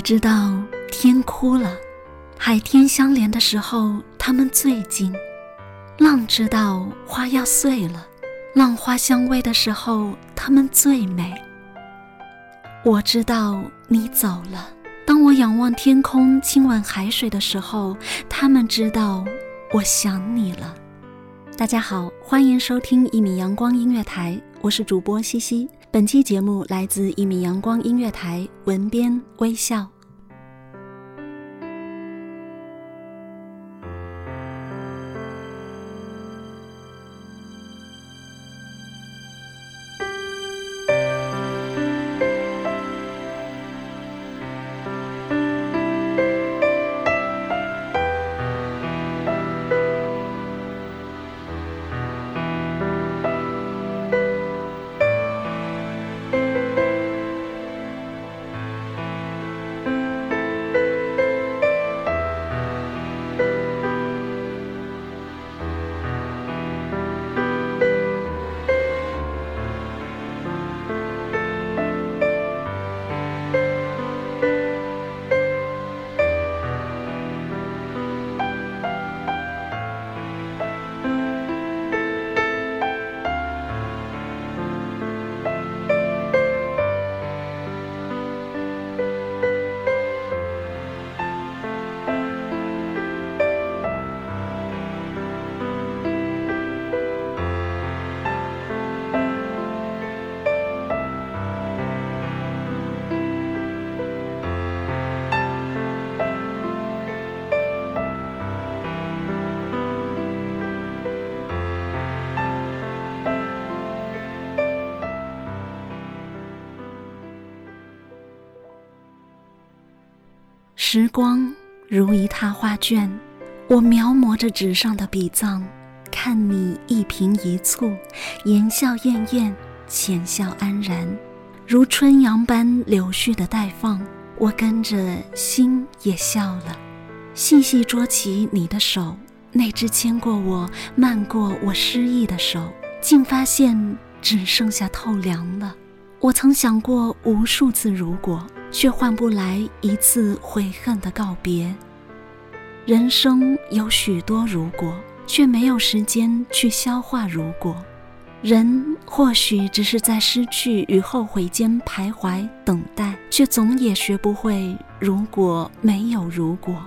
知道天哭了，海天相连的时候，他们最近；浪知道花要碎了，浪花相偎的时候，他们最美。我知道你走了，当我仰望天空，亲吻海水的时候，他们知道我想你了。大家好，欢迎收听一米阳光音乐台，我是主播西西。本期节目来自一米阳光音乐台，文编微笑。时光如一沓画卷，我描摹着纸上的笔藏，看你一颦一蹙，言笑晏晏，浅笑安然，如春阳般柳絮的待放。我跟着心也笑了，细细捉起你的手，那只牵过我、漫过我失意的手，竟发现只剩下透凉了。我曾想过无数次如果。却换不来一次悔恨的告别。人生有许多如果，却没有时间去消化如果。人或许只是在失去与后悔间徘徊等待，却总也学不会如果没有如果。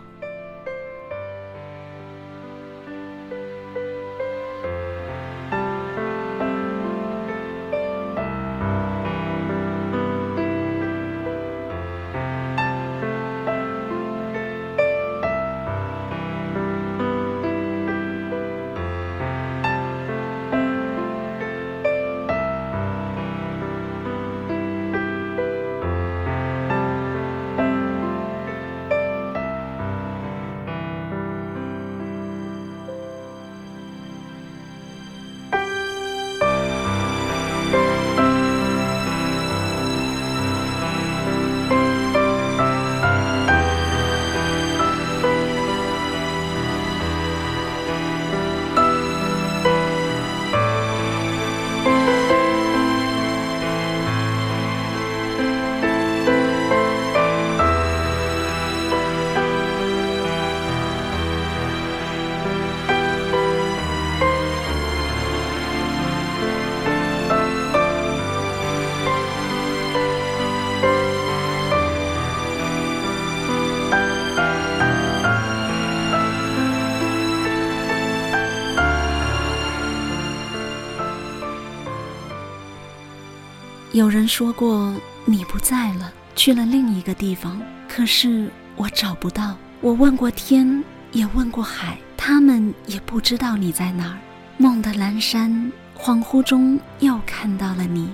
有人说过你不在了，去了另一个地方，可是我找不到。我问过天，也问过海，他们也不知道你在哪儿。梦的阑珊，恍惚中又看到了你，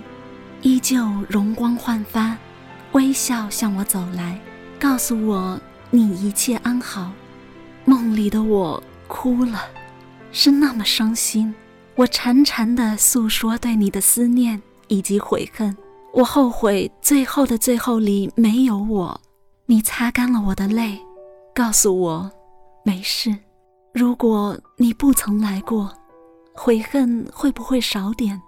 依旧容光焕发，微笑向我走来，告诉我你一切安好。梦里的我哭了，是那么伤心。我潺潺地诉说对你的思念以及悔恨，我后悔最后的最后里没有我。你擦干了我的泪，告诉我没事。如果你不曾来过，悔恨会不会少点？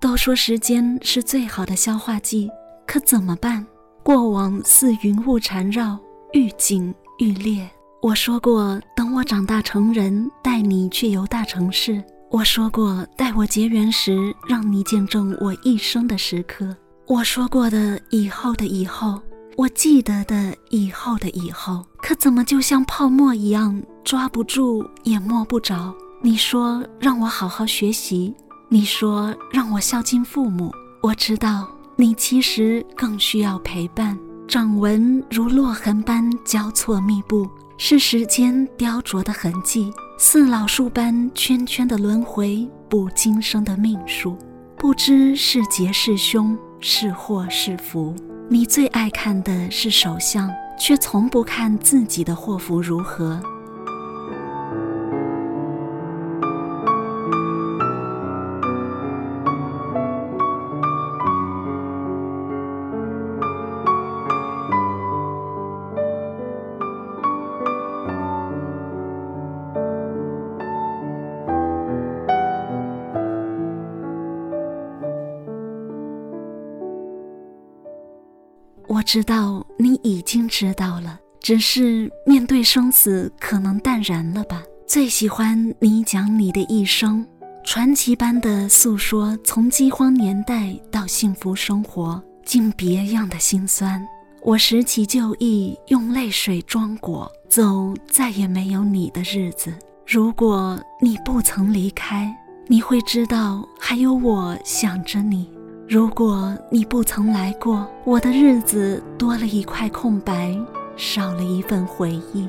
都说时间是最好的消化剂，可怎么办？过往似云雾缠绕，愈紧愈烈。我说过，等我长大成人，带你去游大城市。我说过，待我结缘时，让你见证我一生的时刻。我说过的以后的以后，我记得的以后的以后，可怎么就像泡沫一样，抓不住也摸不着？你说让我好好学习，你说让我孝敬父母。我知道你其实更需要陪伴。掌纹如落痕般交错密布，是时间雕琢的痕迹。似老树般圈圈的轮回，不今生的命数。不知是劫是凶，是祸是福。你最爱看的是手相，却从不看自己的祸福如何。我知道你已经知道了，只是面对生死，可能淡然了吧。最喜欢你讲你的一生，传奇般的诉说，从饥荒年代到幸福生活，竟别样的心酸。我拾起旧忆，用泪水装裹，走再也没有你的日子。如果你不曾离开，你会知道还有我想着你。如果你不曾来过，我的日子多了一块空白，少了一份回忆。